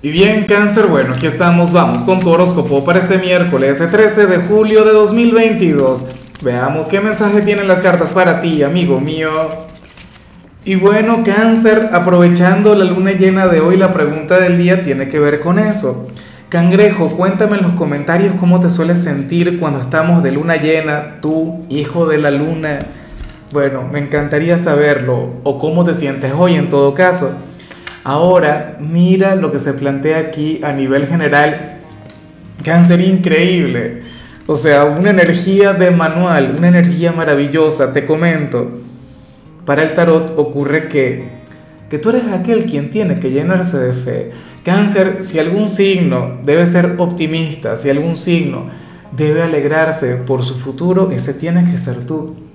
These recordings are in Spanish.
Y bien, cáncer, bueno, aquí estamos, vamos con tu horóscopo para este miércoles 13 de julio de 2022. Veamos qué mensaje tienen las cartas para ti, amigo mío. Y bueno, cáncer, aprovechando la luna llena de hoy, la pregunta del día tiene que ver con eso. Cangrejo, cuéntame en los comentarios cómo te sueles sentir cuando estamos de luna llena, tú, hijo de la luna. Bueno, me encantaría saberlo, o cómo te sientes hoy en todo caso. Ahora, mira lo que se plantea aquí a nivel general. Cáncer increíble. O sea, una energía de manual, una energía maravillosa, te comento. Para el tarot ocurre que, que tú eres aquel quien tiene que llenarse de fe. Cáncer, si algún signo debe ser optimista, si algún signo debe alegrarse por su futuro, ese tienes que ser tú.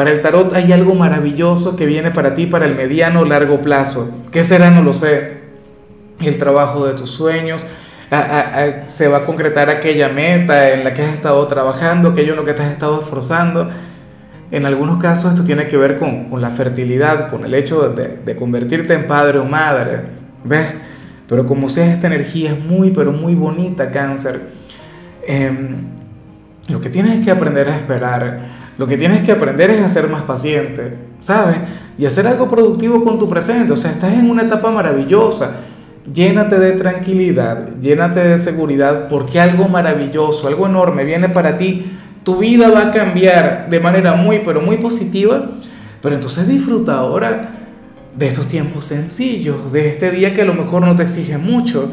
Para el tarot hay algo maravilloso que viene para ti para el mediano o largo plazo. ¿Qué será? No lo sé. El trabajo de tus sueños. se va a concretar aquella meta en la que has estado trabajando, aquello en lo que te has estado esforzando. En algunos casos esto tiene que ver con, con la fertilidad, con el hecho de, de, convertirte en padre o madre. ¿Ves? Pero como sea, esta energía es muy, pero muy bonita, cáncer. Eh, lo que tienes que aprender a esperar lo que tienes que aprender es a ser más paciente, ¿sabes? Y hacer algo productivo con tu presente. O sea, estás en una etapa maravillosa. Llénate de tranquilidad, llénate de seguridad, porque algo maravilloso, algo enorme viene para ti. Tu vida va a cambiar de manera muy, pero muy positiva. Pero entonces disfruta ahora de estos tiempos sencillos, de este día que a lo mejor no te exige mucho